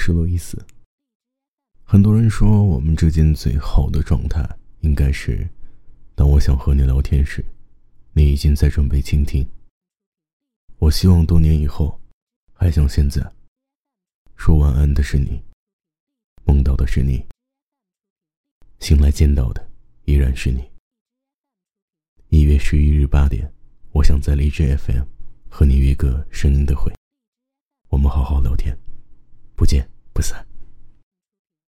是路易斯。很多人说，我们之间最好的状态应该是，当我想和你聊天时，你已经在准备倾听。我希望多年以后，还像现在，说晚安的是你，梦到的是你，醒来见到的依然是你。一月十一日八点，我想在荔枝 FM 和你约个声音的会。我们好好聊天，不见不散。